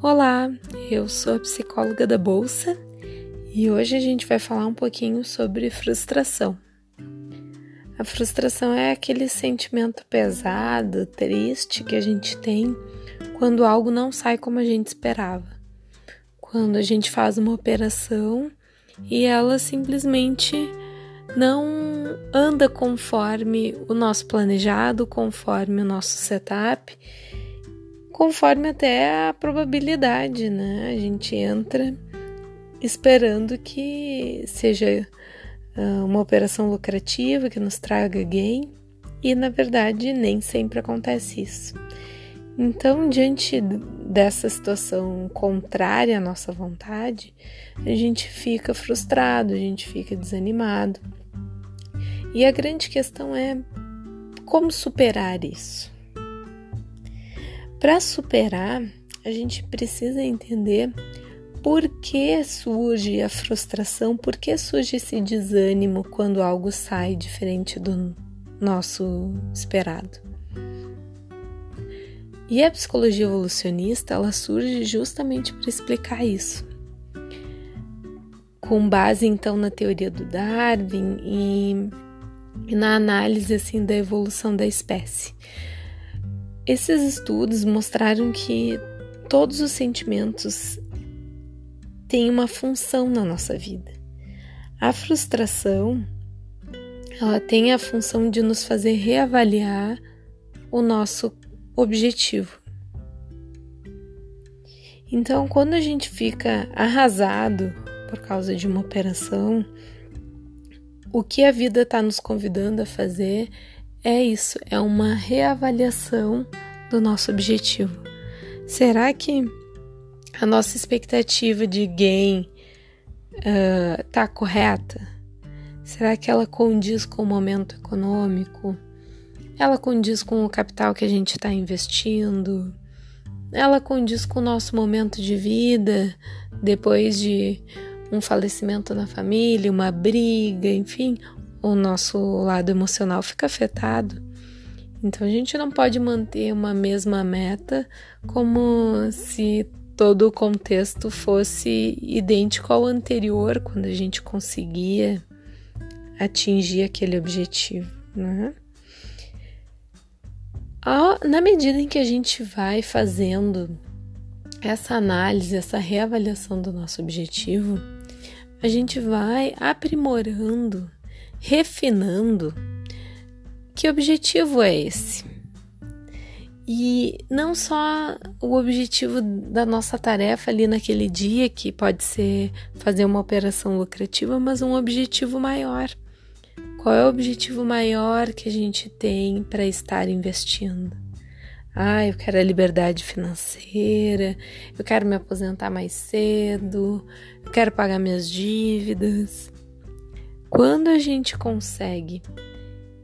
Olá, eu sou a psicóloga da Bolsa e hoje a gente vai falar um pouquinho sobre frustração. A frustração é aquele sentimento pesado, triste que a gente tem quando algo não sai como a gente esperava. Quando a gente faz uma operação e ela simplesmente não anda conforme o nosso planejado, conforme o nosso setup conforme até a probabilidade, né? A gente entra esperando que seja uh, uma operação lucrativa, que nos traga gain, e na verdade nem sempre acontece isso. Então, diante dessa situação contrária à nossa vontade, a gente fica frustrado, a gente fica desanimado. E a grande questão é como superar isso. Para superar, a gente precisa entender por que surge a frustração, por que surge esse desânimo quando algo sai diferente do nosso esperado. E a psicologia evolucionista, ela surge justamente para explicar isso. Com base então na teoria do Darwin e, na análise assim da evolução da espécie. Esses estudos mostraram que todos os sentimentos têm uma função na nossa vida. A frustração, ela tem a função de nos fazer reavaliar o nosso objetivo. Então, quando a gente fica arrasado por causa de uma operação, o que a vida está nos convidando a fazer é isso, é uma reavaliação do nosso objetivo. Será que a nossa expectativa de gain está uh, correta? Será que ela condiz com o momento econômico? Ela condiz com o capital que a gente está investindo? Ela condiz com o nosso momento de vida depois de um falecimento na família, uma briga, enfim, o nosso lado emocional fica afetado. Então a gente não pode manter uma mesma meta como se todo o contexto fosse idêntico ao anterior, quando a gente conseguia atingir aquele objetivo. Né? Na medida em que a gente vai fazendo essa análise, essa reavaliação do nosso objetivo, a gente vai aprimorando refinando que objetivo é esse. E não só o objetivo da nossa tarefa ali naquele dia, que pode ser fazer uma operação lucrativa, mas um objetivo maior. Qual é o objetivo maior que a gente tem para estar investindo? Ah, eu quero a liberdade financeira, eu quero me aposentar mais cedo, eu quero pagar minhas dívidas. Quando a gente consegue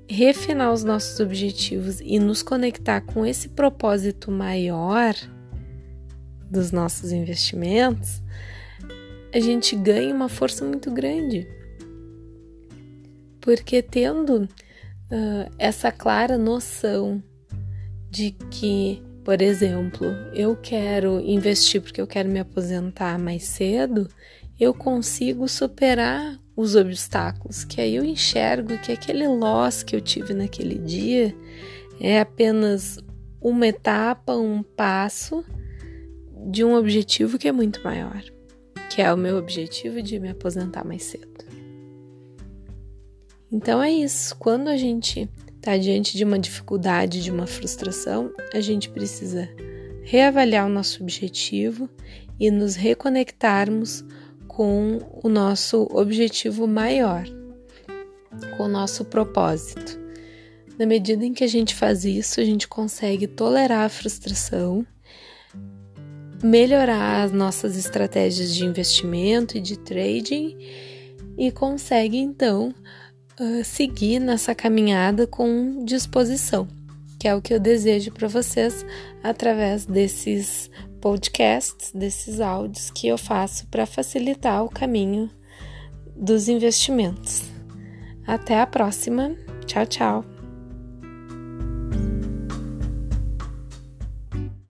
refinar os nossos objetivos e nos conectar com esse propósito maior dos nossos investimentos, a gente ganha uma força muito grande. Porque tendo uh, essa clara noção de que, por exemplo, eu quero investir porque eu quero me aposentar mais cedo, eu consigo superar os obstáculos, que aí eu enxergo que aquele loss que eu tive naquele dia é apenas uma etapa, um passo de um objetivo que é muito maior, que é o meu objetivo de me aposentar mais cedo. Então é isso, quando a gente está diante de uma dificuldade, de uma frustração, a gente precisa reavaliar o nosso objetivo e nos reconectarmos com o nosso objetivo maior, com o nosso propósito. Na medida em que a gente faz isso, a gente consegue tolerar a frustração, melhorar as nossas estratégias de investimento e de trading e consegue então seguir nessa caminhada com disposição, que é o que eu desejo para vocês através desses podcasts, desses áudios que eu faço para facilitar o caminho dos investimentos. Até a próxima. Tchau, tchau.